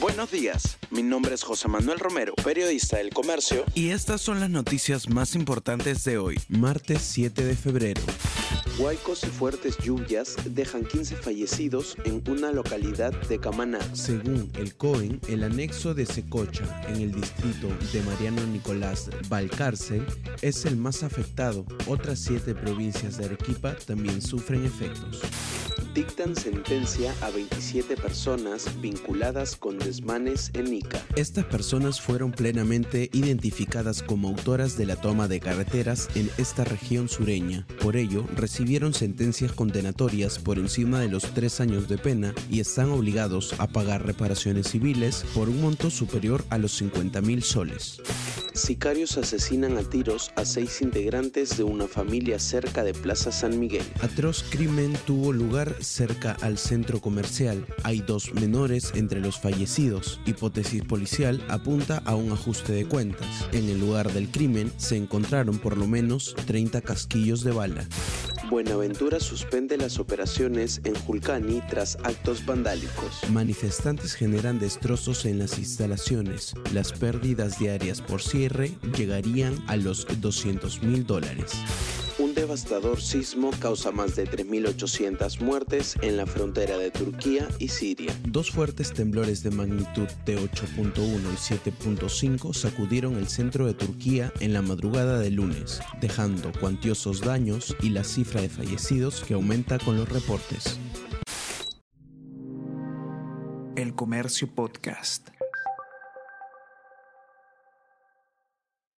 Buenos días, mi nombre es José Manuel Romero, periodista del Comercio. Y estas son las noticias más importantes de hoy, martes 7 de febrero. Huaicos y fuertes lluvias dejan 15 fallecidos en una localidad de Camaná. Según el COEN, el anexo de Secocha, en el distrito de Mariano Nicolás Valcárcel, es el más afectado. Otras siete provincias de Arequipa también sufren efectos dictan sentencia a 27 personas vinculadas con desmanes en Ica. Estas personas fueron plenamente identificadas como autoras de la toma de carreteras en esta región sureña. Por ello, recibieron sentencias condenatorias por encima de los tres años de pena y están obligados a pagar reparaciones civiles por un monto superior a los 50 mil soles. Sicarios asesinan a tiros a seis integrantes de una familia cerca de Plaza San Miguel. Atroz crimen tuvo lugar cerca al centro comercial. Hay dos menores entre los fallecidos. Hipótesis policial apunta a un ajuste de cuentas. En el lugar del crimen se encontraron por lo menos 30 casquillos de bala. Buenaventura suspende las operaciones en Julcani tras actos vandálicos. Manifestantes generan destrozos en las instalaciones. Las pérdidas diarias por cierre llegarían a los 200 mil dólares. Un devastador sismo causa más de 3.800 muertes en la frontera de Turquía y Siria. Dos fuertes temblores de magnitud de 8.1 y 7.5 sacudieron el centro de Turquía en la madrugada del lunes, dejando cuantiosos daños y la cifra de fallecidos que aumenta con los reportes. El Comercio Podcast.